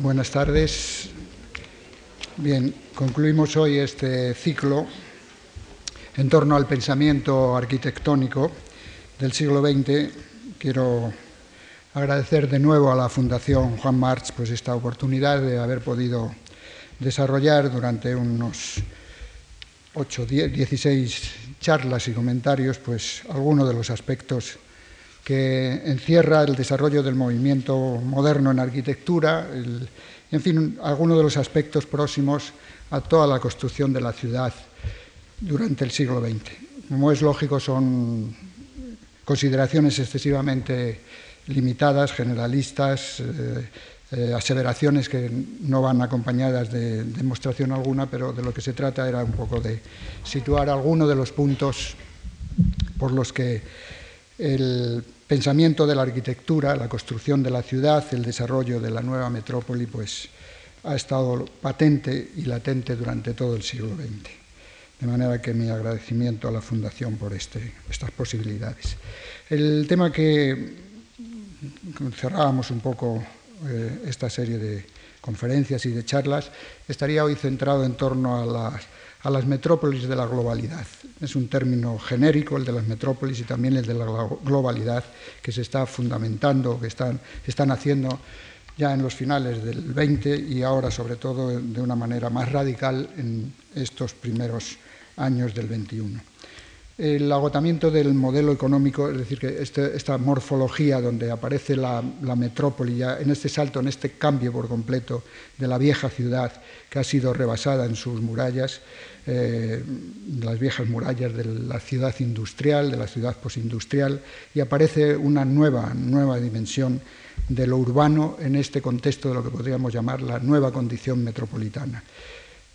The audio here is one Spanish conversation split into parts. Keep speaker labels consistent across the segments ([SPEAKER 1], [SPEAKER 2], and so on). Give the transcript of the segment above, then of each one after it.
[SPEAKER 1] Buenas tardes. Bien, concluimos hoy este ciclo en torno al pensamiento arquitectónico del siglo XX. Quiero agradecer de nuevo a la Fundación Juan March pues, esta oportunidad de haber podido desarrollar durante unos 8, 16 charlas y comentarios pues, algunos de los aspectos que encierra el desarrollo del movimiento moderno en arquitectura, en fin, algunos de los aspectos próximos a toda la construcción de la ciudad durante el siglo XX. Como es lógico, son consideraciones excesivamente limitadas, generalistas, eh, eh, aseveraciones que no van acompañadas de demostración alguna, pero de lo que se trata era un poco de situar algunos de los puntos por los que el pensamiento de la arquitectura, la construcción de la ciudad, el desarrollo de la nueva metrópoli, pues ha estado patente y latente durante todo el siglo XX. De manera que mi agradecimiento a la Fundación por este, estas posibilidades. El tema que cerrábamos un poco eh, esta serie de conferencias y de charlas estaría hoy centrado en torno a las a las metrópolis de la globalidad. Es un término genérico el de las metrópolis y también el de la globalidad que se está fundamentando, que están, están haciendo ya en los finales del 20 y ahora sobre todo de una manera más radical en estos primeros años del 21 el agotamiento del modelo económico, es decir, que este, esta morfología donde aparece la, metrópoli, ya en este salto, en este cambio por completo de la vieja ciudad que ha sido rebasada en sus murallas, eh, las viejas murallas de la ciudad industrial, de la ciudad posindustrial, y aparece una nueva, nueva dimensión de lo urbano en este contexto de lo que podríamos llamar la nueva condición metropolitana.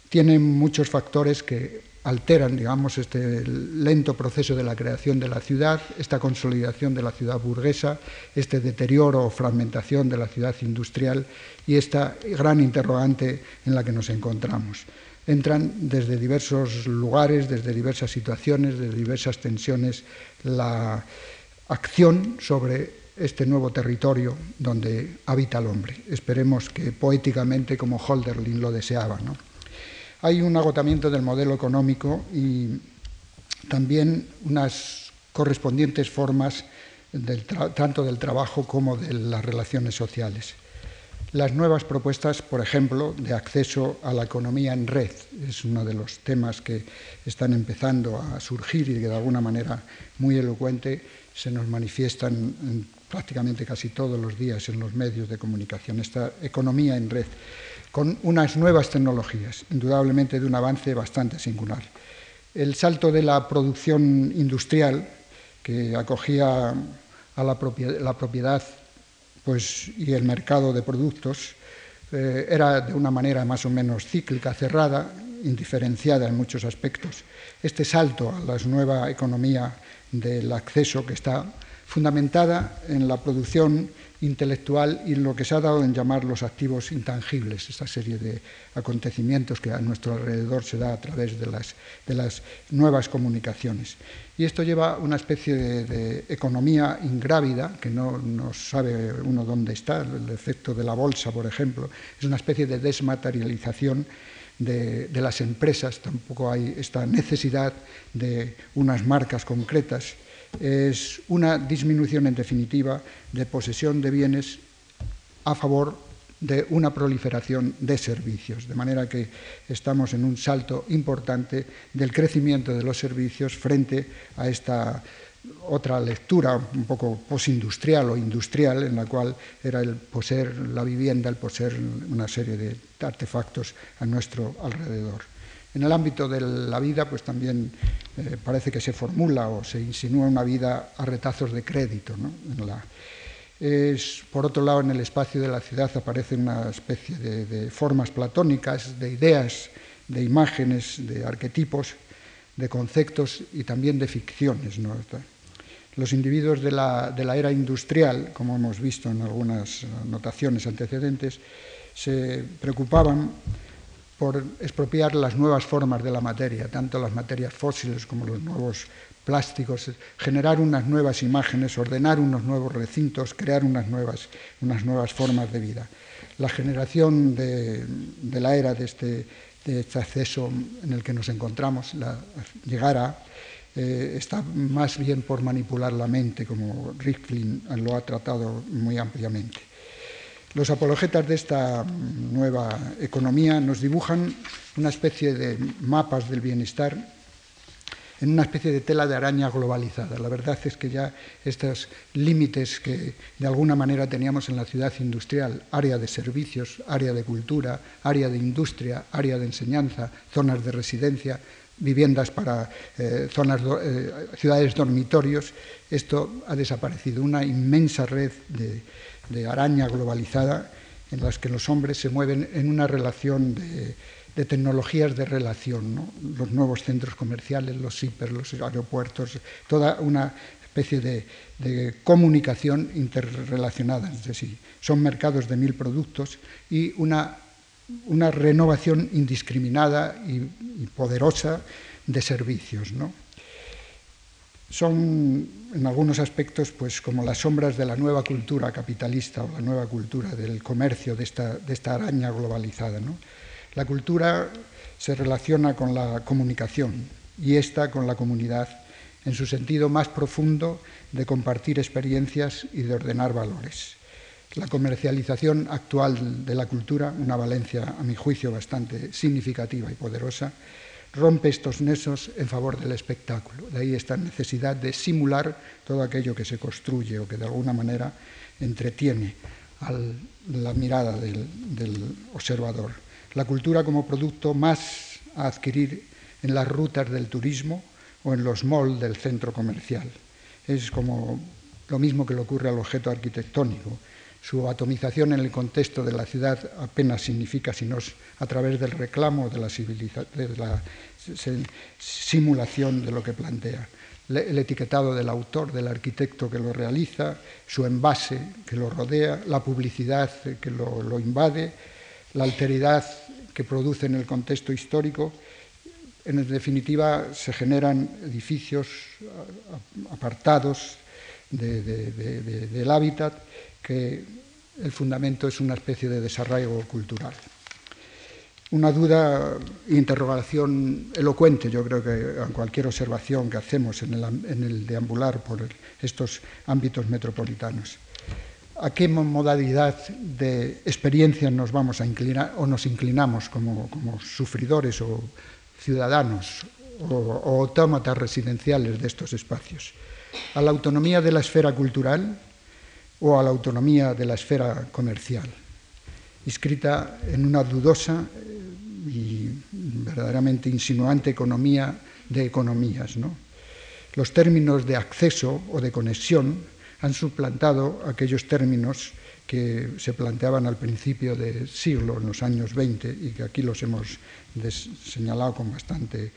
[SPEAKER 1] Tiene muchos factores que alteran, digamos, este lento proceso de la creación de la ciudad, esta consolidación de la ciudad burguesa, este deterioro o fragmentación de la ciudad industrial y esta gran interrogante en la que nos encontramos. Entran desde diversos lugares, desde diversas situaciones, desde diversas tensiones, la acción sobre este nuevo territorio donde habita el hombre. Esperemos que poéticamente, como Holderlin lo deseaba. ¿no? Hay un agotamiento del modelo económico y también unas correspondientes formas tanto del trabajo como de las relaciones sociales. Las nuevas propuestas, por ejemplo, de acceso a la economía en red, es uno de los temas que están empezando a surgir y que de alguna manera muy elocuente se nos manifiestan prácticamente casi todos los días en los medios de comunicación, esta economía en red con unas nuevas tecnologías, indudablemente de un avance bastante singular. El salto de la producción industrial, que acogía a la propiedad, pues, y el mercado de productos, eh, era de una manera más o menos cíclica, cerrada, indiferenciada en muchos aspectos. Este salto a la nueva economía del acceso que está fundamentada en la producción intelectual y lo que se ha dado en llamar los activos intangibles, esta serie de acontecimientos que a nuestro alrededor se da a través de las, de las nuevas comunicaciones. Y esto lleva una especie de, economía ingrávida, que no, sabe uno dónde está, el efecto de la bolsa, por ejemplo, es una especie de desmaterialización de, de las empresas, tampoco hay esta necesidad de unas marcas concretas es una disminución, en definitiva, de posesión de bienes a favor de una proliferación de servicios, de manera que estamos en un salto importante del crecimiento de los servicios frente a esta otra lectura un poco posindustrial o industrial, en la cual era el poseer la vivienda, el poseer una serie de artefactos a nuestro alrededor. En el ámbito de la vida, pues también eh, parece que se formula o se insinúa una vida a retazos de crédito. por otro lado, en el espacio de la ciudad aparece una especie de, formas platónicas, de ideas, de imágenes, de arquetipos, de conceptos y también de ficciones. Los individuos de la, de la era industrial, como hemos visto en algunas anotaciones antecedentes, se preocupaban por expropiar las nuevas formas de la materia, tanto las materias fósiles como los nuevos plásticos, generar unas nuevas imágenes, ordenar unos nuevos recintos, crear unas nuevas, unas nuevas formas de vida. La generación de, la era de este, de este, acceso en el que nos encontramos, la, eh, está más bien por manipular la mente, como Rifkin lo ha tratado muy ampliamente. Los apologetas de esta nueva economía nos dibujan una especie de mapas del bienestar en una especie de tela de araña globalizada. La verdad es que ya estos límites que de alguna manera teníamos en la ciudad industrial, área de servicios, área de cultura, área de industria, área de enseñanza, zonas de residencia, viviendas para eh, zonas, eh, ciudades dormitorios, esto ha desaparecido. Una inmensa red de, de araña globalizada en las que los hombres se mueven en una relación de tecnologías de relación, los nuevos centros comerciales, los hiper, los aeropuertos, toda una especie de, comunicación interrelacionada. Es decir, son mercados de mil productos y una, una renovación indiscriminada y, poderosa de servicios. Son en algunos aspectos pues, como las sombras de la nueva cultura capitalista o la nueva cultura del comercio de esta, de esta araña globalizada. ¿no? La cultura se relaciona con la comunicación y esta con la comunidad en su sentido más profundo de compartir experiencias y de ordenar valores. La comercialización actual de la cultura, una valencia a mi juicio bastante significativa y poderosa, rompe estos nexos en favor del espectáculo. De ahí esta necesidad de simular todo aquello que se construye o que de alguna manera entretiene a la mirada del, del observador la cultura como producto más a adquirir en las rutas del turismo o en los malls del centro comercial. Es como lo mismo que le ocurre al objeto arquitectónico. Su atomización en el contexto de la ciudad apenas significa sino a través del reclamo de la, simulación de lo que plantea. El etiquetado del autor, del arquitecto que lo realiza, su envase que lo rodea, la publicidad que lo invade, la alteridad que produce en el contexto histórico. En definitiva, se generan edificios apartados del hábitat que el fundamento es una especie de desarraigo cultural. Una duda interrogación elocuente, yo creo que en cualquier observación que hacemos en el, deambular por estos ámbitos metropolitanos a qué modalidad de experiencia nos vamos a inclinar o nos inclinamos como, sufridores o ciudadanos o, autómatas residenciales de estos espacios. A la autonomía de la esfera cultural o a la autonomía de la esfera comercial, inscrita en una dudosa eh, y verdaderamente insinuante economía de economías. Los términos de acceso o de conexión han suplantado aquellos términos que se planteaban al principio del siglo, en los años 20, y que aquí los hemos señalado con bastante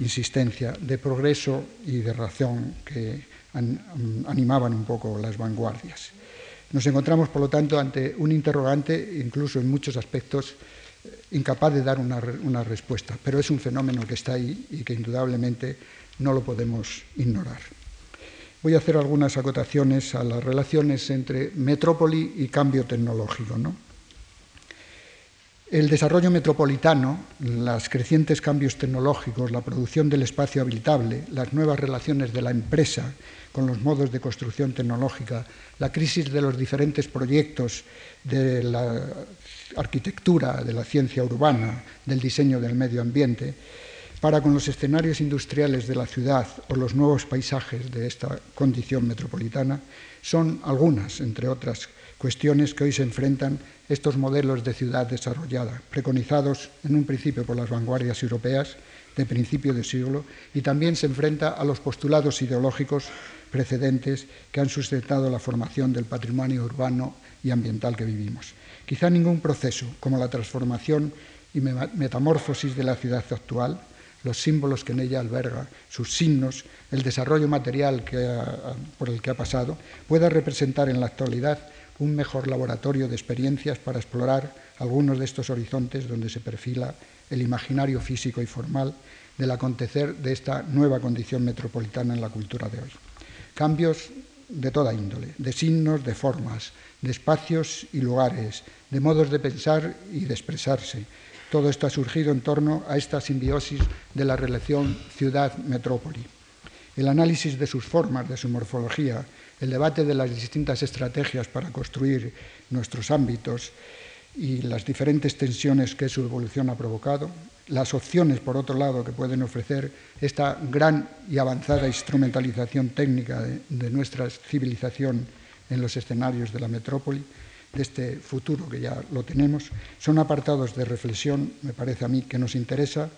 [SPEAKER 1] insistencia, de progreso y de razón que animaban un poco las vanguardias. Nos encontramos, por lo tanto, ante un interrogante, incluso en muchos aspectos, eh, incapaz de dar una, una respuesta, pero es un fenómeno que está ahí y que indudablemente no lo podemos ignorar. Voy a hacer algunas acotaciones a las relaciones entre metrópoli y cambio tecnológico. El desarrollo metropolitano, los crecientes cambios tecnológicos, la producción del espacio habitable, las nuevas relaciones de la empresa con los modos de construcción tecnológica, la crisis de los diferentes proyectos de la arquitectura, de la ciencia urbana, del diseño del medio ambiente, para con los escenarios industriales de la ciudad o los nuevos paisajes de esta condición metropolitana son algunas, entre otras cuestiones que hoy se enfrentan estos modelos de ciudad desarrollada, preconizados en un principio por las vanguardias europeas de principio de siglo, y también se enfrenta a los postulados ideológicos precedentes que han sustentado la formación del patrimonio urbano y ambiental que vivimos. Quizá ningún proceso, como la transformación y metamorfosis de la ciudad actual, los símbolos que en ella alberga, sus signos, el desarrollo material por el que ha pasado, pueda representar en la actualidad un mejor laboratorio de experiencias para explorar algunos de estos horizontes donde se perfila el imaginario físico y formal del acontecer de esta nueva condición metropolitana en la cultura de hoy. Cambios de toda índole, de signos, de formas, de espacios y lugares, de modos de pensar y de expresarse. Todo esto ha surgido en torno a esta simbiosis de la relación ciudad-metrópoli. El análisis de sus formas, de su morfología, el debate de las distintas estrategias para construir nuestros ámbitos y las diferentes tensiones que su evolución ha provocado, las opciones, por otro lado, que pueden ofrecer esta gran y avanzada instrumentalización técnica de, nuestra civilización en los escenarios de la metrópoli, de este futuro que ya lo tenemos, son apartados de reflexión, me parece a mí, que nos interesa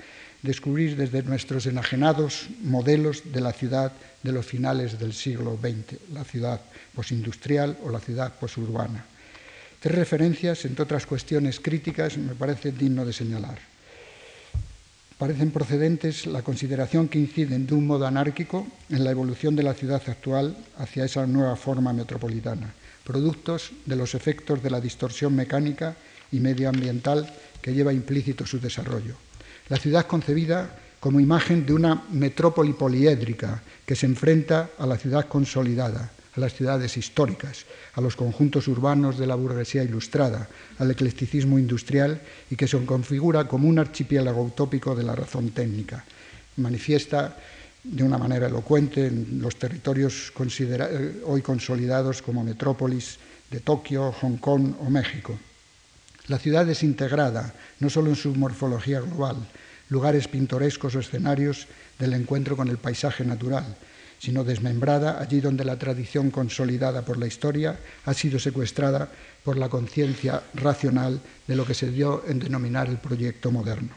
[SPEAKER 1] descubrir desde nuestros enajenados modelos de la ciudad de los finales del siglo XX, la ciudad posindustrial o la ciudad posurbana. Tres referencias, entre otras cuestiones críticas, me parece digno de señalar parecen procedentes la consideración que inciden de un modo anárquico en la evolución de la ciudad actual hacia esa nueva forma metropolitana, productos de los efectos de la distorsión mecánica y medioambiental que lleva implícito su desarrollo. La ciudad concebida como imagen de una metrópoli poliédrica que se enfrenta a la ciudad consolidada, a las ciudades históricas, a los conjuntos urbanos de la burguesía ilustrada, al eclecticismo industrial y que se configura como un archipiélago utópico de la razón técnica. Manifiesta de una manera elocuente en los territorios eh, hoy consolidados como metrópolis de Tokio, Hong Kong o México. La ciudad es integrada, no solo en su morfología global, lugares pintorescos o escenarios del encuentro con el paisaje natural, sino desmembrada allí donde la tradición consolidada por la historia ha sido secuestrada por la conciencia racional de lo que se dio en denominar el proyecto moderno.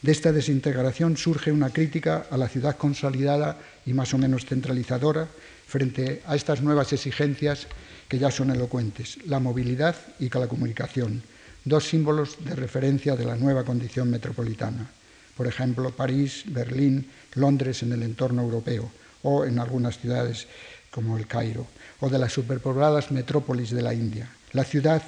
[SPEAKER 1] De esta desintegración surge una crítica a la ciudad consolidada y más o menos centralizadora frente a estas nuevas exigencias que ya son elocuentes, la movilidad y la comunicación, dos símbolos de referencia de la nueva condición metropolitana. Por ejemplo, París, Berlín, Londres en el entorno europeo, o en algunas ciudades como el Cairo, o de las superpobladas metrópolis de la India. La ciudad,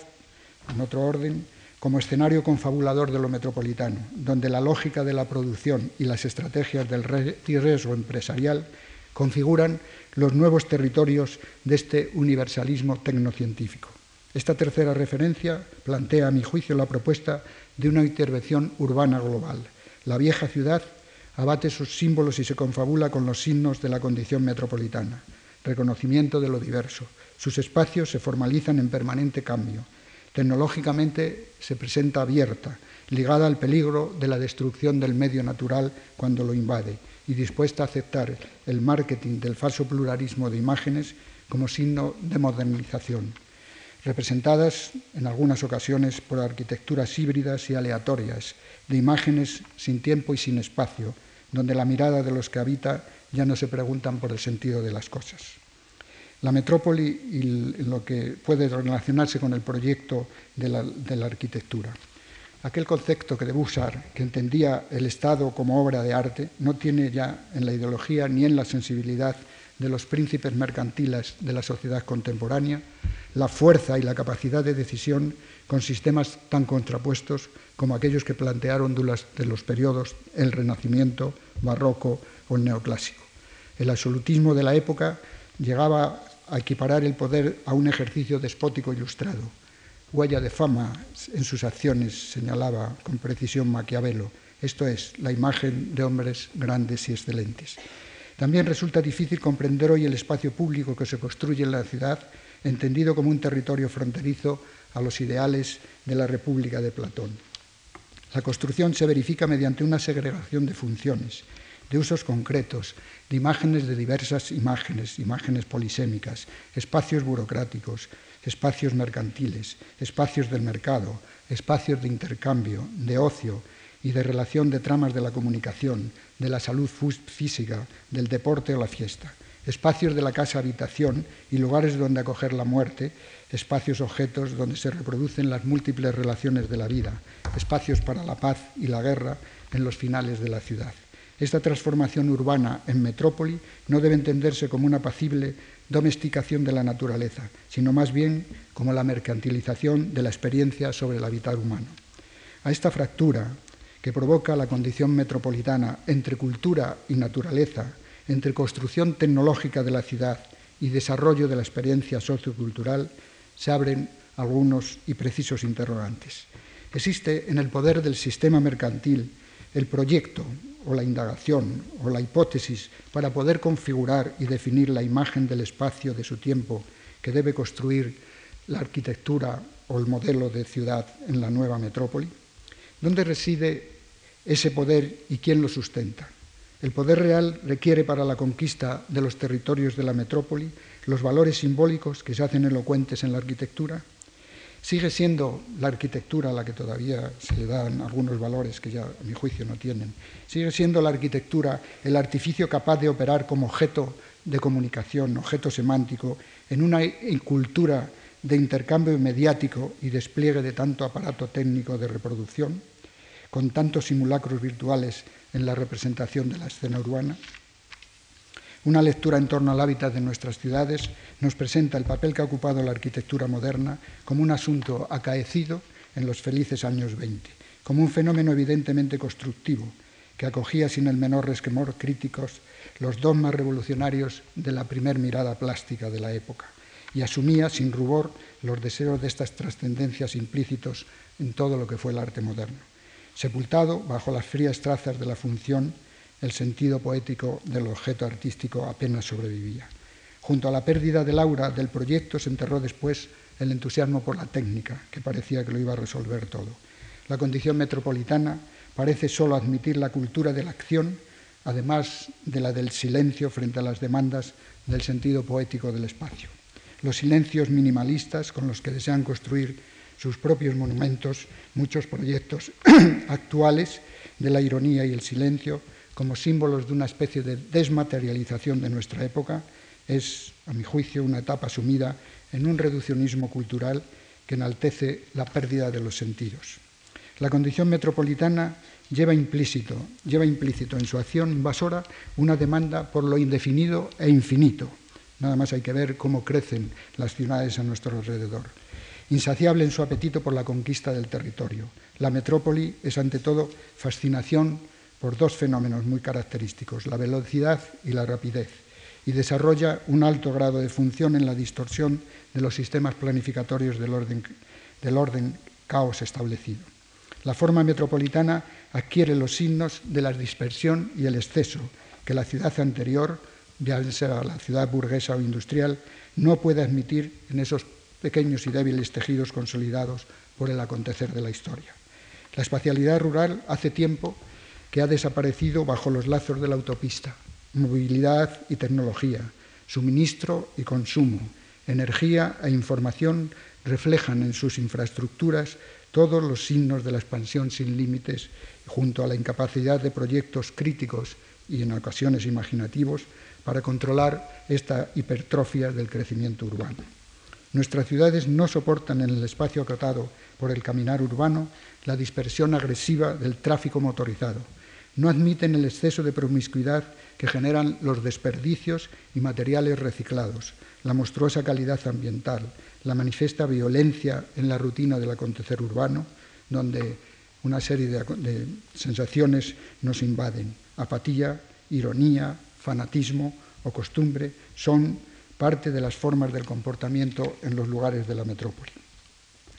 [SPEAKER 1] en otro orden, como escenario confabulador de lo metropolitano, donde la lógica de la producción y las estrategias del riesgo empresarial configuran los nuevos territorios de este universalismo tecnocientífico. Esta tercera referencia plantea, a mi juicio, la propuesta de una intervención urbana global. La vieja ciudad abate sus símbolos y se confabula con los signos de la condición metropolitana, reconocimiento de lo diverso. Sus espacios se formalizan en permanente cambio. Tecnológicamente se presenta abierta, ligada al peligro de la destrucción del medio natural cuando lo invade y dispuesta a aceptar el marketing del falso pluralismo de imágenes como signo de modernización, representadas en algunas ocasiones por arquitecturas híbridas y aleatorias, de imágenes sin tiempo y sin espacio, donde la mirada de los que habita ya no se preguntan por el sentido de las cosas. La metrópoli y lo que puede relacionarse con el proyecto de la, de la arquitectura. Aquel concepto que de usar, que entendía el Estado como obra de arte, no tiene ya en la ideología ni en la sensibilidad de los príncipes mercantiles de la sociedad contemporánea la fuerza y la capacidad de decisión con sistemas tan contrapuestos como aquellos que plantearon de los periodos el Renacimiento, Barroco o el Neoclásico. El absolutismo de la época llegaba a equiparar el poder a un ejercicio despótico ilustrado. Huella de fama en sus acciones, señalaba con precisión Maquiavelo, esto es, la imagen de hombres grandes y excelentes. También resulta difícil comprender hoy el espacio público que se construye en la ciudad, entendido como un territorio fronterizo a los ideales de la República de Platón. La construcción se verifica mediante una segregación de funciones, de usos concretos, de imágenes de diversas imágenes, imágenes polisémicas, espacios burocráticos, espacios mercantiles, espacios del mercado, espacios de intercambio, de ocio y de relación de tramas de la comunicación, de la salud física, del deporte o la fiesta, espacios de la casa habitación y lugares donde acoger la muerte, espacios objetos donde se reproducen las múltiples relaciones de la vida, espacios para la paz y la guerra en los finales de la ciudad. Esta transformación urbana en metrópoli no debe entenderse como una apacible domesticación de la naturaleza, sino más bien como la mercantilización de la experiencia sobre el hábitat humano. A esta fractura que provoca la condición metropolitana entre cultura y naturaleza, entre construcción tecnológica de la ciudad y desarrollo de la experiencia sociocultural, se abren algunos y precisos interrogantes. Existe en el poder del sistema mercantil el proyecto o la indagación o la hipótesis para poder configurar y definir la imagen del espacio de su tiempo que debe construir la arquitectura o el modelo de ciudad en la nueva metrópoli? ¿Dónde reside ese poder y quién lo sustenta? El poder real requiere para la conquista de los territorios de la metrópoli los valores simbólicos que se hacen elocuentes en la arquitectura. Sigue siendo la arquitectura la que todavía se le dan algunos valores que ya a mi juicio no tienen. Sigue siendo la arquitectura el artificio capaz de operar como objeto de comunicación, objeto semántico, en una cultura de intercambio mediático y despliegue de tanto aparato técnico de reproducción, con tantos simulacros virtuales en la representación de la escena urbana. Una lectura en torno al hábitat de nuestras ciudades nos presenta el papel que ha ocupado la arquitectura moderna como un asunto acaecido en los felices años 20, como un fenómeno evidentemente constructivo que acogía sin el menor resquemor críticos los dogmas revolucionarios de la primer mirada plástica de la época y asumía sin rubor los deseos de estas trascendencias implícitos en todo lo que fue el arte moderno. Sepultado bajo las frías trazas de la función, el sentido poético del objeto artístico apenas sobrevivía. Junto a la pérdida del aura del proyecto se enterró después el entusiasmo por la técnica, que parecía que lo iba a resolver todo. La condición metropolitana parece solo admitir la cultura de la acción, además de la del silencio frente a las demandas del sentido poético del espacio los silencios minimalistas con los que desean construir sus propios monumentos, muchos proyectos actuales de la ironía y el silencio como símbolos de una especie de desmaterialización de nuestra época, es, a mi juicio, una etapa sumida en un reduccionismo cultural que enaltece la pérdida de los sentidos. La condición metropolitana lleva implícito, lleva implícito en su acción invasora una demanda por lo indefinido e infinito, Nada más hay que ver cómo crecen las ciudades a nuestro alrededor. Insaciable en su apetito por la conquista del territorio. La metrópoli es ante todo fascinación por dos fenómenos muy característicos, la velocidad y la rapidez, y desarrolla un alto grado de función en la distorsión de los sistemas planificatorios del orden, del orden caos establecido. La forma metropolitana adquiere los signos de la dispersión y el exceso que la ciudad anterior ya sea la ciudad burguesa o industrial, no puede admitir en esos pequeños y débiles tejidos consolidados por el acontecer de la historia. La espacialidad rural hace tiempo que ha desaparecido bajo los lazos de la autopista. Movilidad y tecnología, suministro y consumo, energía e información reflejan en sus infraestructuras todos los signos de la expansión sin límites, junto a la incapacidad de proyectos críticos y en ocasiones imaginativos para controlar esta hipertrofia del crecimiento urbano. Nuestras ciudades no soportan en el espacio acotado por el caminar urbano la dispersión agresiva del tráfico motorizado. No admiten el exceso de promiscuidad que generan los desperdicios y materiales reciclados, la monstruosa calidad ambiental, la manifiesta violencia en la rutina del acontecer urbano, donde una serie de, de sensaciones nos invaden, apatía, ironía, fanatismo o costumbre son parte de las formas del comportamiento en los lugares de la metrópoli.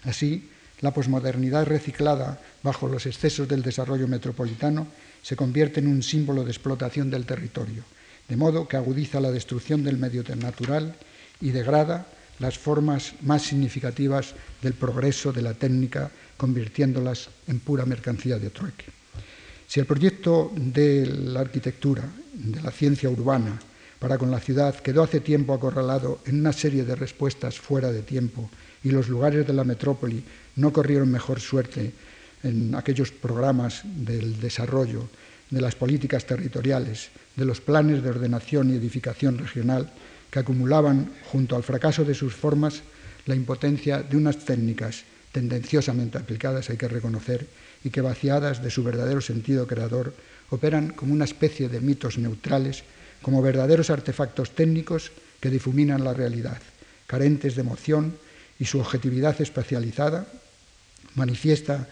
[SPEAKER 1] Así, la posmodernidad reciclada bajo los excesos del desarrollo metropolitano se convierte en un símbolo de explotación del territorio, de modo que agudiza la destrucción del medio natural y degrada las formas más significativas del progreso de la técnica, convirtiéndolas en pura mercancía de trueque. Si el proyecto de la arquitectura, de la ciencia urbana, para con la ciudad quedó hace tiempo acorralado en una serie de respuestas fuera de tiempo y los lugares de la metrópoli no corrieron mejor suerte en aquellos programas del desarrollo, de las políticas territoriales, de los planes de ordenación y edificación regional que acumulaban, junto al fracaso de sus formas, la impotencia de unas técnicas tendenciosamente aplicadas, hay que reconocer, y que vaciadas de su verdadero sentido creador, operan como una especie de mitos neutrales, como verdaderos artefactos técnicos que difuminan la realidad, carentes de emoción y su objetividad espacializada manifiesta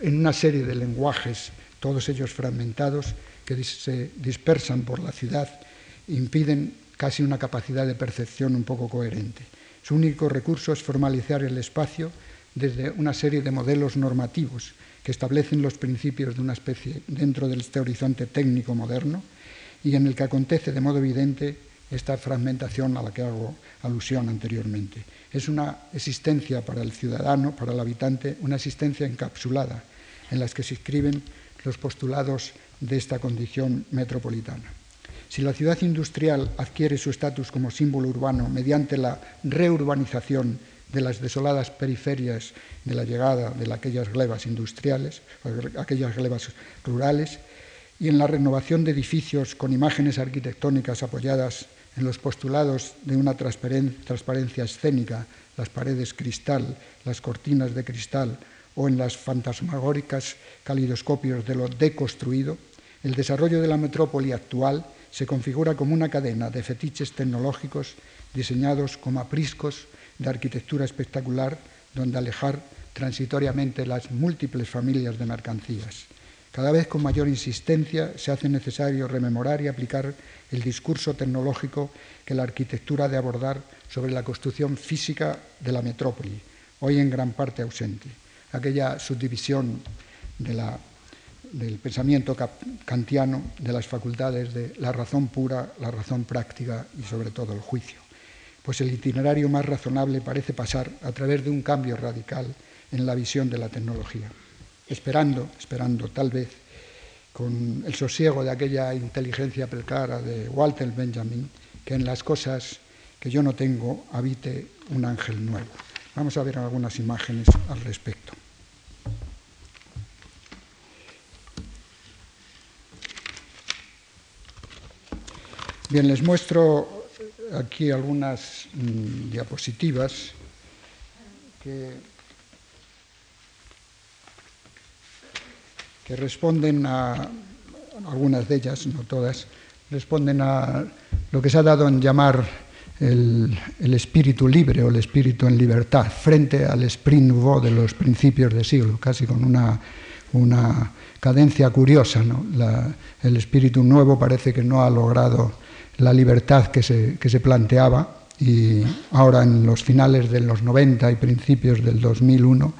[SPEAKER 1] en una serie de lenguajes, todos ellos fragmentados, que se dispersan por la ciudad impiden casi una capacidad de percepción un poco coherente. Su único recurso es formalizar el espacio desde una serie de modelos normativos que establecen los principios de una especie dentro de este horizonte técnico moderno y en el que acontece de modo evidente esta fragmentación a la que hago alusión anteriormente. Es una existencia para el ciudadano, para el habitante, una existencia encapsulada en la que se escriben los postulados de esta condición metropolitana. Si la ciudad industrial adquiere su estatus como símbolo urbano mediante la reurbanización de las desoladas periferias de la llegada de aquellas glebas industriales, aquellas glebas rurales, y en la renovación de edificios con imágenes arquitectónicas apoyadas en los postulados de una transparencia escénica, las paredes cristal, las cortinas de cristal, o en las fantasmagóricas calidoscopios de lo deconstruido, el desarrollo de la metrópoli actual se configura como una cadena de fetiches tecnológicos diseñados como apriscos de arquitectura espectacular donde alejar transitoriamente las múltiples familias de mercancías. Cada vez con mayor insistencia se hace necesario rememorar y aplicar el discurso tecnológico que la arquitectura ha de abordar sobre la construcción física de la metrópoli, hoy en gran parte ausente. Aquella subdivisión del pensamiento kantiano de las facultades de la razón pura, la razón práctica y sobre todo el juicio. Pues el itinerario más razonable parece pasar a través de un cambio radical en la visión de la tecnología, esperando, esperando tal vez con el sosiego de aquella inteligencia preclara de Walter Benjamin, que en las cosas que yo no tengo habite un ángel nuevo. Vamos a ver algunas imágenes al respecto. Bien, les muestro aquí algunas mm, diapositivas que, responden a, algunas de ellas, no todas, responden a lo que se ha dado en llamar el, espíritu libre o el espíritu en libertad, frente al sprint nouveau de los principios de siglo, casi con una, una cadencia curiosa. ¿no? El espíritu nuevo parece que no ha logrado la libertad que se, que se planteaba y ahora en los finales de los 90 y principios del 2001,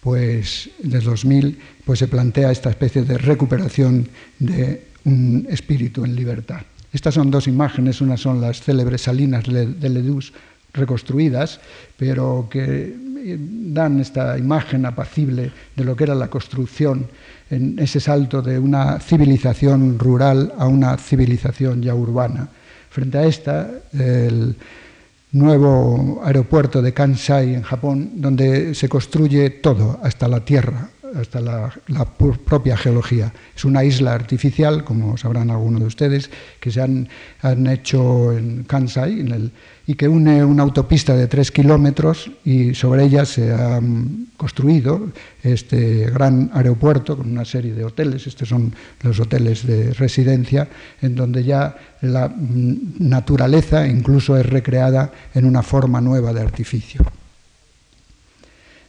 [SPEAKER 1] pues del 2000, pues se plantea esta especie de recuperación de un espíritu en libertad. Estas son dos imágenes, una son las célebres salinas de Ledus reconstruidas, pero que dan esta imagen apacible de lo que era la construcción en ese salto de una civilización rural a una civilización ya urbana. Frente a esta, el nuevo aeropuerto de Kansai en Japón, donde se construye todo, hasta la tierra, hasta la, propia geología. Es una isla artificial, como sabrán algunos de ustedes, que se han, han hecho en Kansai y que une una autopista de tres kilómetros y sobre ella se ha construido este gran aeropuerto con una serie de hoteles. Estos son los hoteles de residencia, en donde ya la mm, naturaleza incluso es recreada en una forma nueva de artificio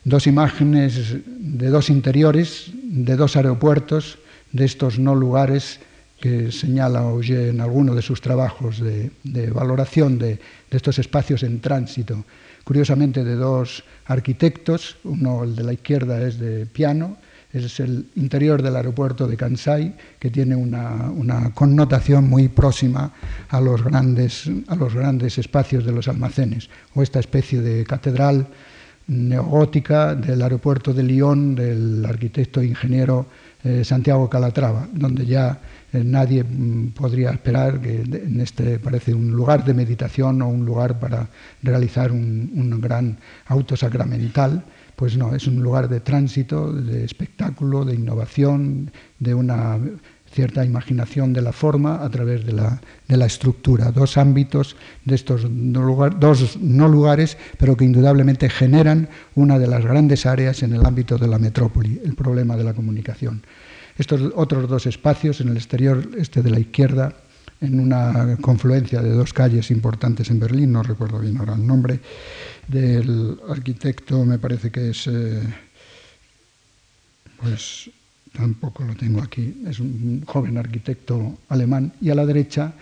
[SPEAKER 1] dos imágenes de dos interiores, de dos aeropuertos, de estos no lugares que señala Auger en alguno de sus trabajos de, valoración de, estos espacios en tránsito. Curiosamente, de dos arquitectos, uno, el de la izquierda, es de piano, es el interior del aeropuerto de Kansai, que tiene una, una, connotación muy próxima a los, grandes, a los grandes espacios de los almacenes, o esta especie de catedral neogótica del aeropuerto de Lyon del arquitecto e ingeniero eh, Santiago Calatrava, donde ya eh, nadie mm, podría esperar que en este parece un lugar de meditación o un lugar para realizar un, un gran auto sacramental, pues no, es un lugar de tránsito, de espectáculo, de innovación, de una cierta imaginación de la forma a través de la, de la estructura. Dos ámbitos de estos dos no lugares, pero que indudablemente generan una de las grandes áreas en el ámbito de la metrópoli, el problema de la comunicación. Estos otros dos espacios, en el exterior este de la izquierda, en una confluencia de dos calles importantes en Berlín, no recuerdo bien ahora el nombre, del arquitecto, me parece que es, eh, pues tampoco lo tengo aquí, es un joven arquitecto alemán, y a la derecha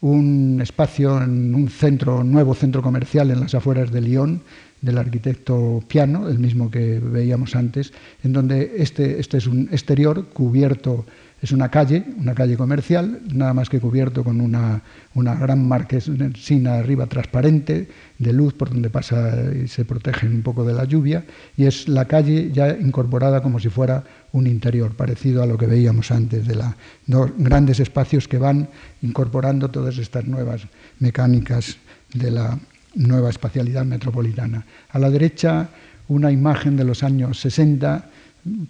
[SPEAKER 1] un espacio en un centro, nuevo centro comercial en las afueras de Lyon, del arquitecto Piano, el mismo que veíamos antes, en donde este, este es un exterior cubierto es una calle, una calle comercial, nada más que cubierto con una, una gran marquesina arriba transparente de luz por donde pasa y se protege un poco de la lluvia, y es la calle ya incorporada como si fuera un interior, parecido a lo que veíamos antes, de los grandes espacios que van incorporando todas estas nuevas mecánicas de la nueva espacialidad metropolitana. A la derecha, una imagen de los años 60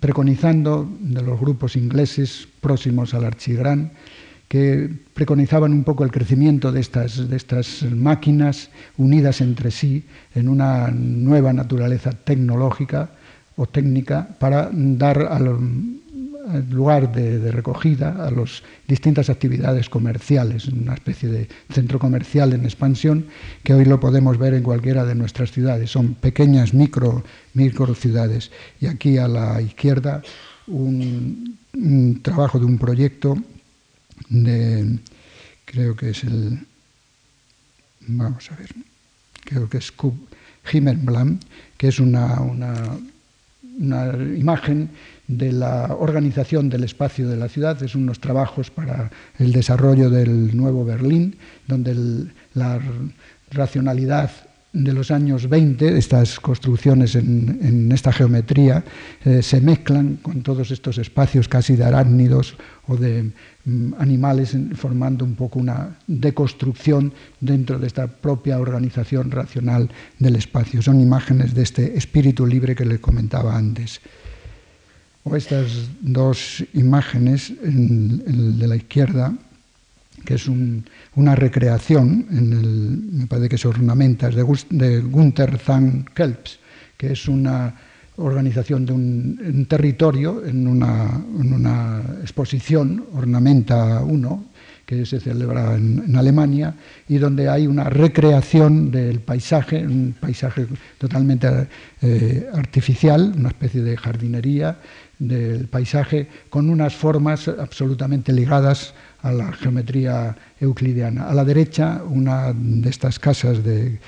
[SPEAKER 1] preconizando de los grupos ingleses próximos al Archigran, que preconizaban un poco el crecimiento de estas, de estas máquinas unidas entre sí en una nueva naturaleza tecnológica o técnica para dar al, lugar de, recogida a las distintas actividades comerciales, una especie de centro comercial en expansión que hoy lo podemos ver en cualquiera de nuestras ciudades. Son pequeñas micro, micro ciudades. Y aquí a la izquierda un, trabajo de un proyecto de, creo que es el, vamos a ver, creo que es Himmelblam, que es una, una, una imagen de la organización del espacio de la ciudad, es unos trabajos para el desarrollo del nuevo Berlín, donde la racionalidad de los años 20, estas construcciones en, esta geometría, eh, se mezclan con todos estos espacios casi de arácnidos o de mm, animales, formando un poco una deconstrucción dentro de esta propia organización racional del espacio. Son imágenes de este espíritu libre que le comentaba antes o estas dos imágenes, el de la izquierda, que es una recreación, en el, me parece que es ornamentas, de, de Gunther Zahn Kelps, que es una organización de un, territorio en una, en una, exposición, Ornamenta 1, que se celebra en, Alemania y donde hay una recreación del paisaje, un paisaje totalmente eh, artificial, una especie de jardinería del paisaje con unas formas absolutamente ligadas a la geometría euclidiana. A la derecha, una de estas casas de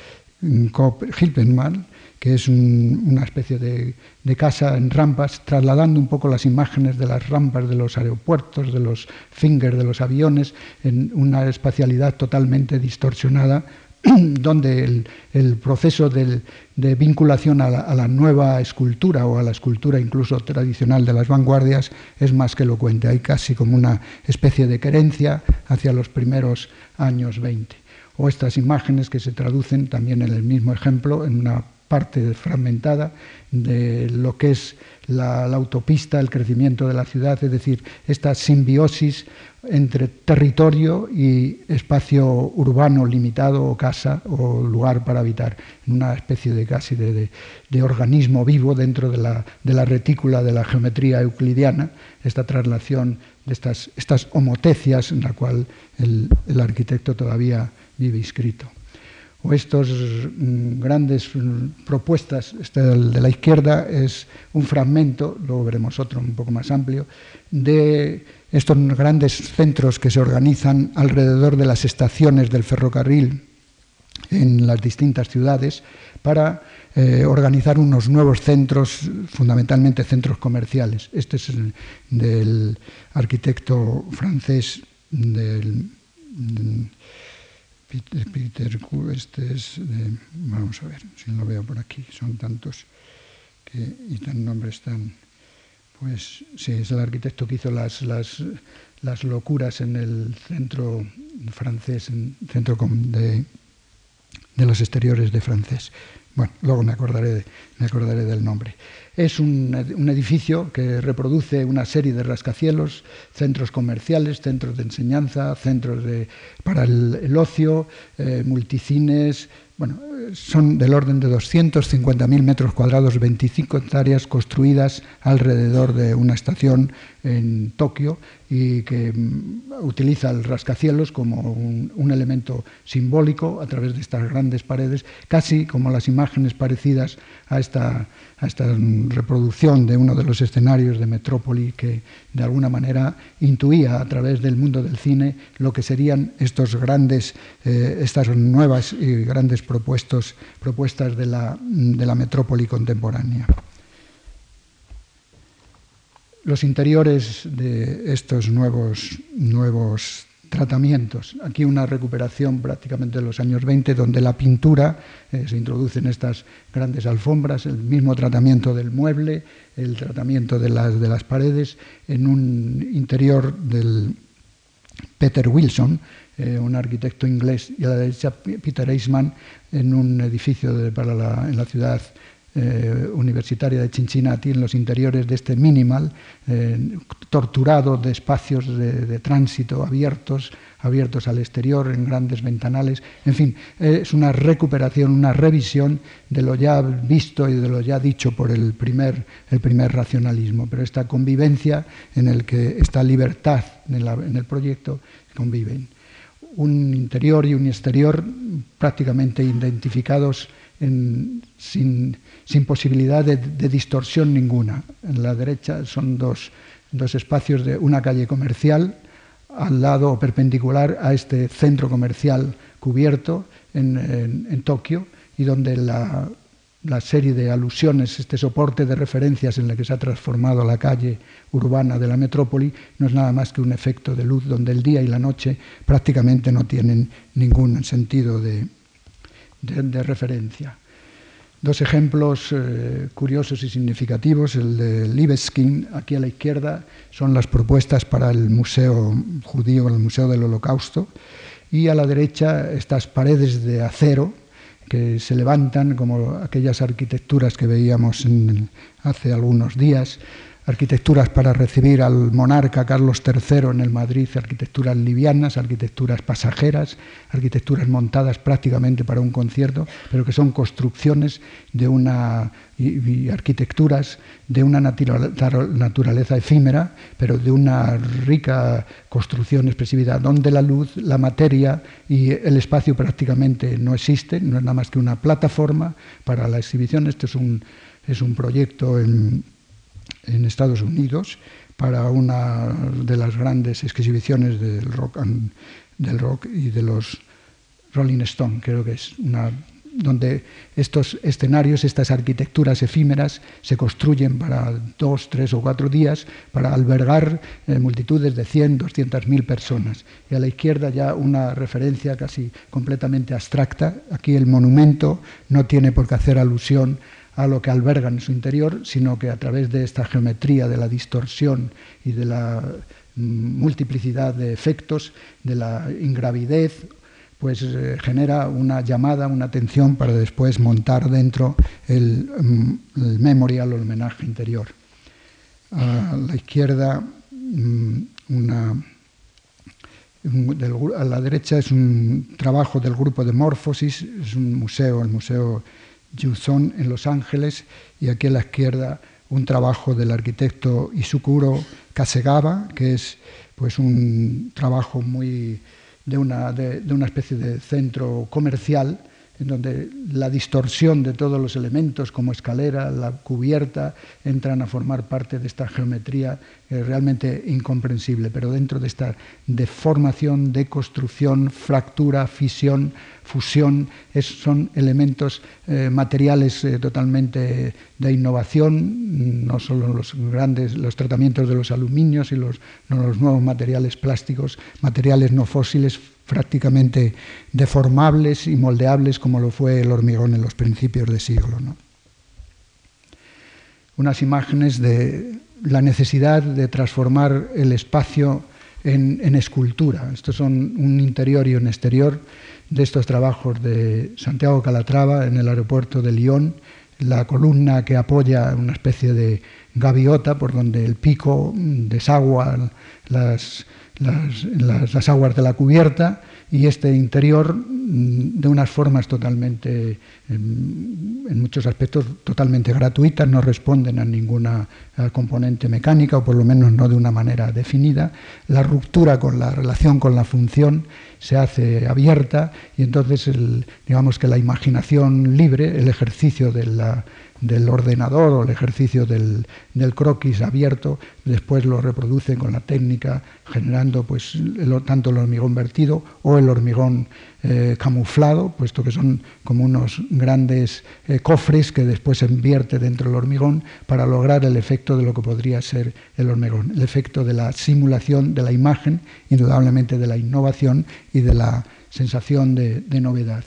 [SPEAKER 1] Hilpenmann, que es una especie de, casa en rampas, trasladando un poco las imágenes de las rampas de los aeropuertos, de los fingers de los aviones, en una espacialidad totalmente distorsionada donde el, proceso de vinculación a la, nueva escultura o a la escultura incluso tradicional de las vanguardias es más que elocuente. Hay casi como una especie de querencia hacia los primeros años 20. O estas imágenes que se traducen también en el mismo ejemplo en una parte fragmentada de lo que es la, autopista, el crecimiento de la ciudad, es decir, esta simbiosis entre territorio y espacio urbano limitado o casa o lugar para habitar, una especie de casi de, organismo vivo dentro de la, de la, retícula de la geometría euclidiana, esta traslación de estas, estas homotecias en la cual el, el arquitecto todavía vive inscrito estas mm, grandes mm, propuestas, este de la izquierda es un fragmento, luego veremos otro un poco más amplio, de estos grandes centros que se organizan alrededor de las estaciones del ferrocarril en las distintas ciudades para eh, organizar unos nuevos centros, fundamentalmente centros comerciales. Este es el, del arquitecto francés del, Peter, Peter este es, vamos a ver si lo veo por aquí, son tantos que, y tan nombres tan, pues sí, es el arquitecto que hizo las, las, las locuras en el centro francés, en el centro de, de los exteriores de francés. Bueno, luego me acordaré, me acordaré del nombre. Es un, edificio que reproduce una serie de rascacielos, centros comerciales, centros de enseñanza, centros para el, ocio, eh, multicines. Bueno, son del orden de 250.000 metros cuadrados, 25 hectáreas construidas alrededor de una estación en Tokio y que mm, utiliza el rascacielos como un, elemento simbólico a través de estas grandes paredes, casi como las imágenes parecidas a esta, a esta reproducción de uno de los escenarios de Metrópoli que de alguna manera intuía a través del mundo del cine lo que serían estos grandes, eh, estas nuevas y grandes propuestas de la, de la metrópoli contemporánea los interiores de estos nuevos, nuevos tratamientos. Aquí una recuperación prácticamente de los años 20, donde la pintura eh, se introduce en estas grandes alfombras, el mismo tratamiento del mueble, el tratamiento de las, de las paredes, en un interior del Peter Wilson, eh, un arquitecto inglés, y a la derecha Peter Eisman, en un edificio para la, en la ciudad eh, universitaria de Cincinnati, en los interiores de este minimal, eh, torturado de espacios de, tránsito abiertos, abiertos al exterior, en grandes ventanales. En fin, es una recuperación, una revisión de lo ya visto y de lo ya dicho por el primer, el primer racionalismo. Pero esta convivencia en el que esta libertad en el proyecto conviven. Un interior y un exterior prácticamente identificados sin, posibilidad de, distorsión ninguna. En la derecha son dos, espacios de una calle comercial al lado perpendicular a este centro comercial cubierto en, Tokio y donde la, la, serie de alusiones, este soporte de referencias en el que se ha transformado la calle urbana de la metrópoli, no es nada más que un efecto de luz donde el día y la noche prácticamente no tienen ningún sentido de, de, referencia. Dos ejemplos eh, curiosos y significativos, el de Libeskin, aquí a la izquierda, son las propuestas para el Museo Judío, el Museo del Holocausto, y a la derecha estas paredes de acero que se levantan como aquellas arquitecturas que veíamos hace algunos días, arquitecturas para recibir al monarca Carlos III en el Madrid, arquitecturas livianas, arquitecturas pasajeras, arquitecturas montadas prácticamente para un concierto, pero que son construcciones de una y, arquitecturas de una naturaleza efímera, pero de una rica construcción, expresividad, donde la luz, la materia y el espacio prácticamente no existen, no es nada más que una plataforma para la exhibición. Este es un, es un proyecto en en Estados Unidos para una de las grandes exhibiciones del rock, del rock y de los Rolling Stone, creo que es una donde estos escenarios, estas arquitecturas efímeras se construyen para dos, tres o cuatro días para albergar eh, multitudes de 100, 200 mil personas. Y a la izquierda ya una referencia casi completamente abstracta. Aquí el monumento no tiene por qué hacer alusión a lo que alberga en su interior, sino que a través de esta geometría, de la distorsión y de la mm, multiplicidad de efectos, de la ingravidez, pues eh, genera una llamada, una atención para después montar dentro el, mm, el memorial o el homenaje interior. A la izquierda, mm, una, a la derecha es un trabajo del grupo de Morphosis, es un museo, el Museo En Los Ángeles y aquí a la izquierda un trabajo del arquitecto Isukuro Kasegawa, que es pues un trabajo muy de una, de una especie de centro comercial en donde la distorsión de todos los elementos como escalera, la cubierta, entran a formar parte de esta geometría realmente incomprensible, pero dentro de esta deformación, deconstrucción, fractura, fisión, fusión, son elementos eh, materiales eh, totalmente de innovación, no solo los grandes, los tratamientos de los aluminios y los nuevos materiales plásticos, materiales no fósiles prácticamente deformables y moldeables como lo fue el hormigón en los principios de siglo. Unas imágenes de la necesidad de transformar el espacio en, escultura. Estos son un interior y un exterior de estos trabajos de Santiago Calatrava en el aeropuerto de Lyon, la columna que apoya una especie de gaviota por donde el pico desagua las, las, aguas de la cubierta y este interior mm, de unas formas totalmente, en, muchos aspectos, totalmente gratuitas, no responden a ninguna componente mecánica o por lo menos no de una manera definida. La ruptura con la relación con la función se hace abierta y entonces digamos que la imaginación libre, el ejercicio de la del ordenador o el ejercicio del, croquis abierto, después lo reproduce con la técnica generando pues, tanto el hormigón vertido o el hormigón eh, camuflado, puesto que son como unos grandes eh, cofres que después se invierte dentro del hormigón para lograr el efecto de lo que podría ser el hormigón, el efecto de la simulación de la imagen, indudablemente de la innovación y de la sensación de novedad.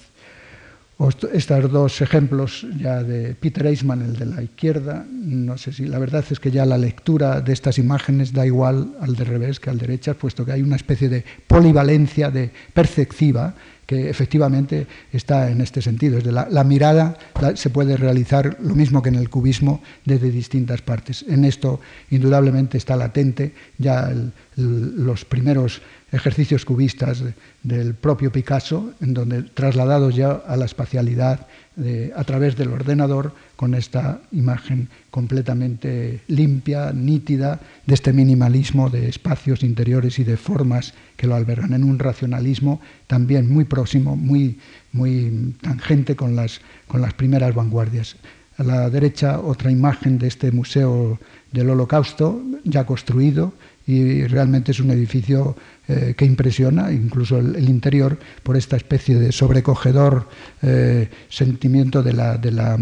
[SPEAKER 1] Estos dos ejemplos ya de Peter Eisman, el de la izquierda, no sé si la verdad es que ya la lectura de estas imágenes da igual al de revés que al derecha, puesto que hay una especie de polivalencia de perceptiva que efectivamente está en este sentido. Es la, mirada se puede realizar lo mismo que en el cubismo desde distintas partes. En esto indudablemente está latente ya los primeros ejercicios cubistas del propio Picasso, en donde trasladados ya a la espacialidad a través del ordenador, con esta imagen completamente limpia, nítida, de este minimalismo de espacios interiores y de formas que lo albergan, en un racionalismo también muy próximo, muy, muy tangente con las, con las primeras vanguardias. A la derecha otra imagen de este museo del Holocausto, ya construido, y realmente es un edificio eh, que impresiona, incluso el, interior, por esta especie de sobrecogedor eh, sentimiento de la, de, la,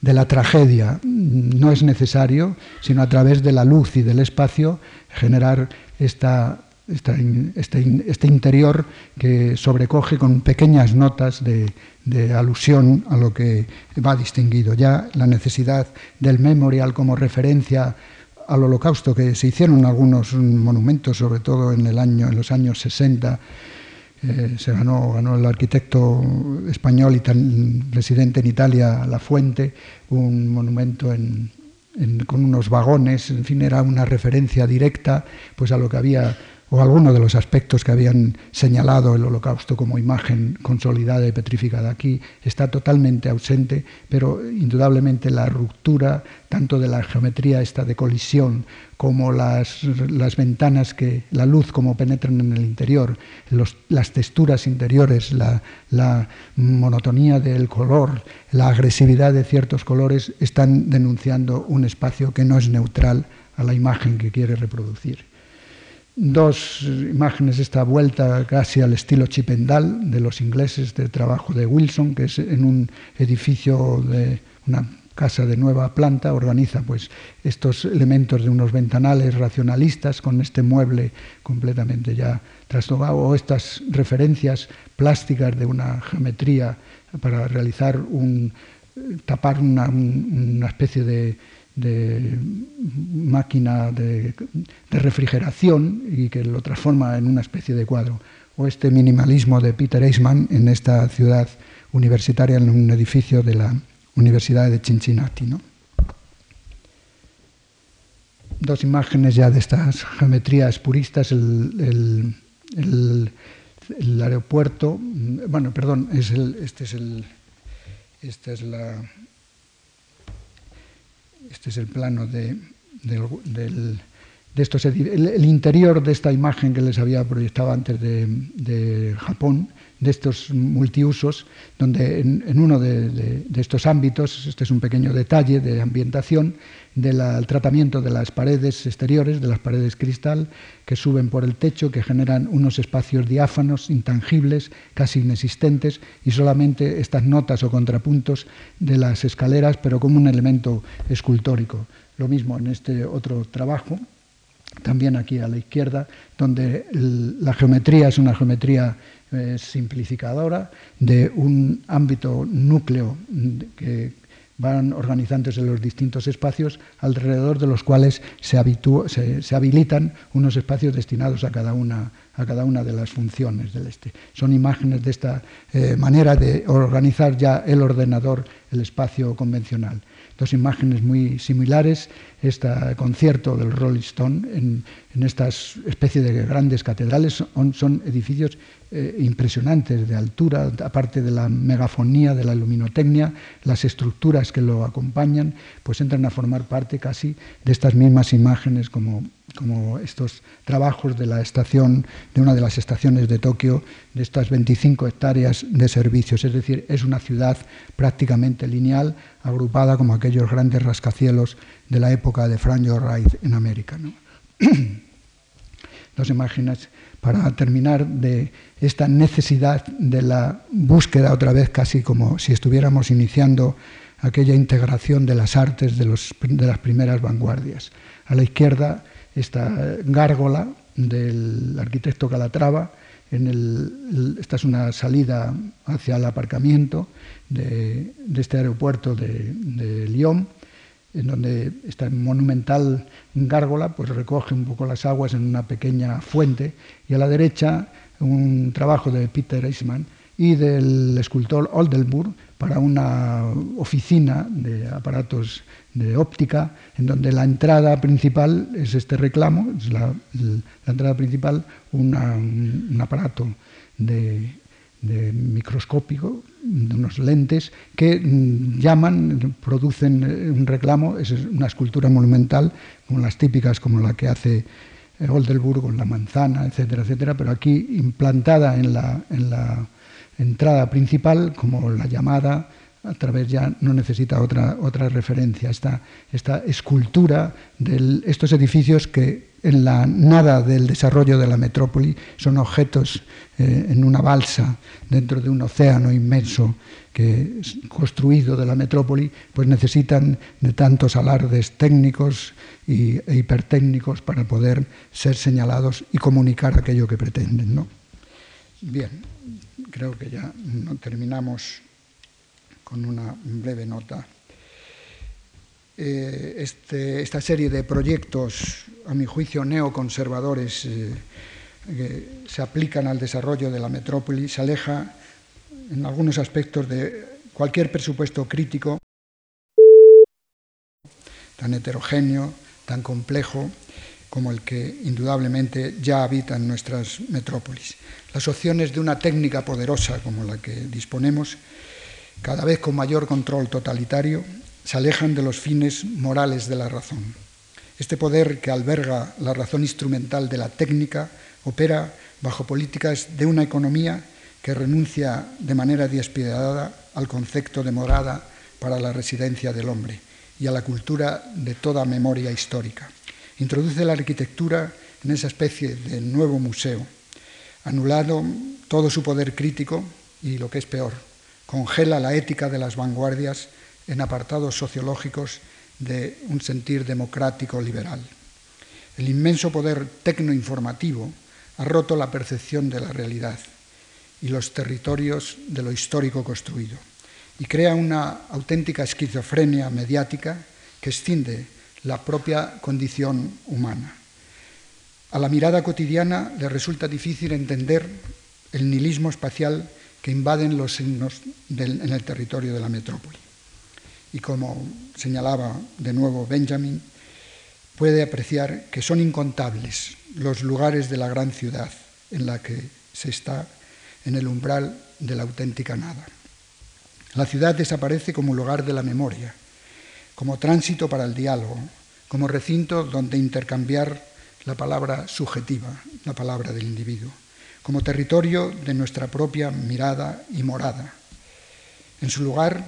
[SPEAKER 1] de la, tragedia. No es necesario, sino a través de la luz y del espacio, generar esta, este, este, interior que sobrecoge con pequeñas notas de, de, alusión a lo que va distinguido. Ya la necesidad del memorial como referencia al holocausto, que se hicieron algunos monumentos, sobre todo en, el año, en los años 60. Eh, se ganó, ganó el arquitecto español y residente en Italia, La Fuente, un monumento con unos vagones, en fin, era una referencia directa pues, a lo que había o algunos de los aspectos que habían señalado el holocausto como imagen consolidada y petrificada aquí está totalmente ausente, pero indudablemente la ruptura tanto de la geometría esta de colisión como las, ventanas que la luz como penetran en el interior, las texturas interiores, la monotonía del color, la agresividad de ciertos colores están denunciando un espacio que no es neutral a la imagen que quiere reproducir dos imágenes esta vuelta casi al estilo chipendal de los ingleses de trabajo de Wilson, que es en un edificio de una casa de nueva planta, organiza pues estos elementos de unos ventanales racionalistas con este mueble completamente ya trastocado, o estas referencias plásticas de una geometría para realizar un tapar una especie de de máquina de, refrigeración y que lo transforma en una especie de cuadro. O este minimalismo de Peter Eisman en esta ciudad universitaria, en un edificio de la Universidad de Cincinnati. Dos imágenes ya de estas geometrías puristas, el, aeropuerto, bueno, perdón, es este es el, esta es la, este es el plano de, estos el, interior de esta imagen que les había proyectado antes de, Japón, de estos multiusos, donde en, uno de, estos ámbitos, este es un pequeño detalle de ambientación, del tratamiento de las paredes exteriores, de las paredes cristal, que suben por el techo, que generan unos espacios diáfanos, intangibles, casi inexistentes, y solamente estas notas o contrapuntos de las escaleras, pero como un elemento escultórico. Lo mismo en este otro trabajo, también aquí a la izquierda, donde la geometría es una geometría eh, simplificadora de un ámbito núcleo que van organizándose los distintos espacios alrededor de los cuales se, habilitan unos espacios destinados a cada, una, a cada una de las funciones del este. Son imágenes de esta eh, manera de organizar ya el ordenador, el espacio convencional. Dos imágenes muy similares este concierto del Rolling Stone en, en estas especie de grandes catedrales. Son, edificios eh, impresionantes de altura, aparte de la megafonía, de la luminotecnia, las estructuras que lo acompañan, pues entran a formar parte casi de estas mismas imágenes como, como estos trabajos de la estación, de una de las estaciones de Tokio, de estas 25 hectáreas de servicios. Es decir, es una ciudad prácticamente lineal, agrupada como aquellos grandes rascacielos de la época de Frank Lloyd Wright en América. ¿no? Dos imágenes para terminar de esta necesidad de la búsqueda otra vez casi como si estuviéramos iniciando aquella integración de las artes de, de las primeras vanguardias. A la izquierda esta gárgola del arquitecto Calatrava, en el, esta es una salida hacia el aparcamiento de, este aeropuerto de, de Lyon, en donde esta monumental gárgola pues recoge un poco las aguas en una pequeña fuente, y a la derecha un trabajo de Peter Eisman y del escultor Oldenburg para una oficina de aparatos de óptica, en donde la entrada principal es este reclamo, es la, entrada principal un aparato de, de microscópico, de unos lentes que mm, llaman, producen eh, un reclamo, es una escultura monumental, como las típicas, como la que hace eh, Oldenburg con la manzana, etcétera, etcétera, pero aquí implantada en la, en la entrada principal, como la llamada, a través ya no necesita otra, otra referencia, esta, esta escultura de estos edificios que en la nada del desarrollo de la metrópoli son objetos eh, en una balsa dentro de un océano inmenso que construido de la metrópoli, pues necesitan de tantos alardes técnicos y, e hipertécnicos para poder ser señalados y comunicar aquello que pretenden. ¿no? Bien, creo que ya no terminamos con una breve nota. Eh, este, esta serie de proyectos, a mi juicio, neoconservadores eh, que se aplican al desarrollo de la metrópoli, se aleja en algunos aspectos de cualquier presupuesto crítico tan heterogéneo, tan complejo como el que indudablemente ya habita en nuestras metrópolis. Las opciones de una técnica poderosa como la que disponemos cada vez con mayor control totalitario, se alejan de los fines morales de la razón. Este poder que alberga la razón instrumental de la técnica opera bajo políticas de una economía que renuncia de manera despiadada al concepto de morada para la residencia del hombre y a la cultura de toda memoria histórica. Introduce la arquitectura en esa especie de nuevo museo, anulado todo su poder crítico y, lo que es peor, congela la ética de las vanguardias en apartados sociológicos de un sentir democrático liberal. El inmenso poder tecnoinformativo ha roto la percepción de la realidad y los territorios de lo histórico construido y crea una auténtica esquizofrenia mediática que extiende la propia condición humana. A la mirada cotidiana le resulta difícil entender el nihilismo espacial que invaden los signos en el territorio de la metrópoli. Y como señalaba de nuevo Benjamin, puede apreciar que son incontables los lugares de la gran ciudad en la que se está en el umbral de la auténtica nada. La ciudad desaparece como lugar de la memoria, como tránsito para el diálogo, como recinto donde intercambiar la palabra subjetiva, la palabra del individuo como territorio de nuestra propia mirada y morada. En su lugar,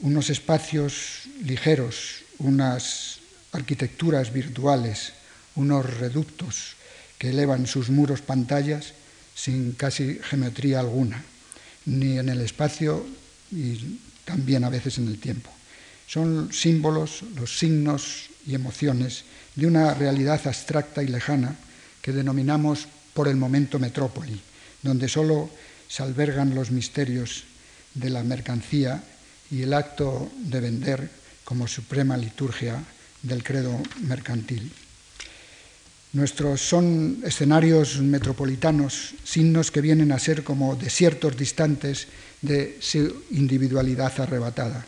[SPEAKER 1] unos espacios ligeros, unas arquitecturas virtuales, unos reductos que elevan sus muros pantallas sin casi geometría alguna, ni en el espacio y también a veces en el tiempo. Son símbolos, los signos y emociones de una realidad abstracta y lejana que denominamos por el momento metrópoli, donde solo se albergan los misterios de la mercancía y el acto de vender como suprema liturgia del credo mercantil. Nuestros son escenarios metropolitanos, signos que vienen a ser como desiertos distantes de su individualidad arrebatada,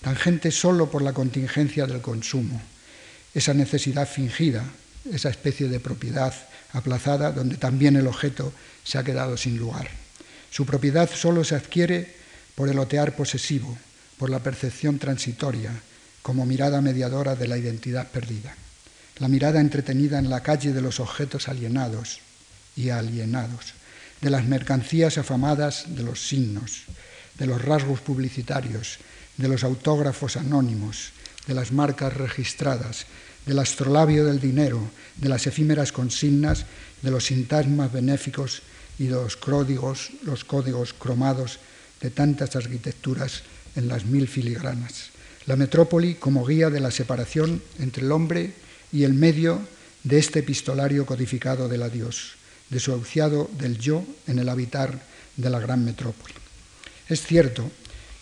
[SPEAKER 1] tangentes solo por la contingencia del consumo, esa necesidad fingida, esa especie de propiedad aplazada donde también el objeto se ha quedado sin lugar. Su propiedad solo se adquiere por el otear posesivo, por la percepción transitoria, como mirada mediadora de la identidad perdida. La mirada entretenida en la calle de los objetos alienados y alienados, de las mercancías afamadas de los signos, de los rasgos publicitarios, de los autógrafos anónimos, de las marcas registradas, del astrolabio del dinero, de las efímeras consignas, de los sintasmas benéficos y de los códigos, los códigos cromados de tantas arquitecturas en las mil filigranas. La metrópoli como guía de la separación entre el hombre y el medio de este epistolario codificado del adiós, desahuciado del yo en el habitar de la gran metrópoli. Es cierto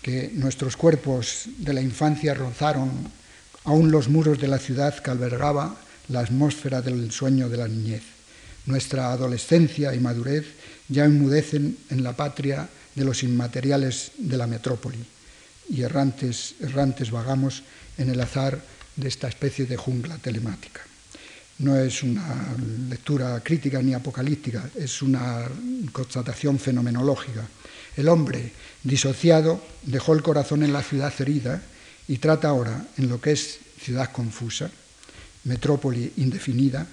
[SPEAKER 1] que nuestros cuerpos de la infancia rozaron aún los muros de la ciudad que albergaba la atmósfera del sueño de la niñez. Nuestra adolescencia y madurez ya enmudecen en la patria de los inmateriales de la metrópoli y errantes, errantes vagamos en el azar de esta especie de jungla telemática. No es una lectura crítica ni apocalíptica, es una constatación fenomenológica. El hombre disociado dejó el corazón en la ciudad herida y trata ahora, en lo que es ciudad confusa, metrópoli indefinida,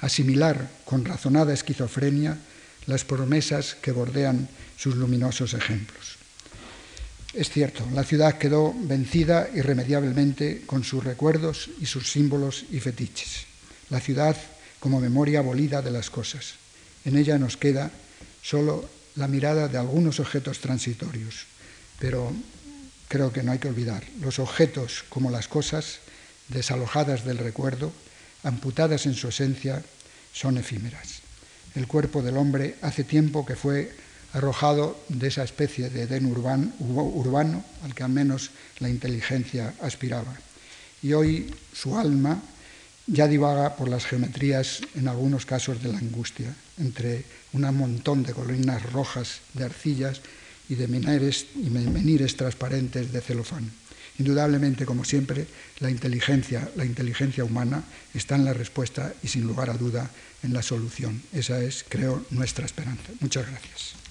[SPEAKER 1] asimilar con razonada esquizofrenia las promesas que bordean sus luminosos ejemplos. Es cierto, la ciudad quedó vencida irremediablemente con sus recuerdos y sus símbolos y fetiches. La ciudad como memoria abolida de las cosas. En ella nos queda solo la mirada de algunos objetos transitorios, pero creo que no hay que olvidar, los objetos como las cosas, desalojadas del recuerdo, amputadas en su esencia, son efímeras. El cuerpo del hombre hace tiempo que fue arrojado de esa especie de Edén urbano al que al menos la inteligencia aspiraba. Y hoy su alma ya divaga por las geometrías, en algunos casos de la angustia, entre un montón de colinas rojas de arcillas y de menires, y menires transparentes de celofán. Indudablemente, como siempre, la inteligencia, la inteligencia humana está en la respuesta y sin lugar a duda en la solución. Esa es, creo, nuestra esperanza. Muchas gracias.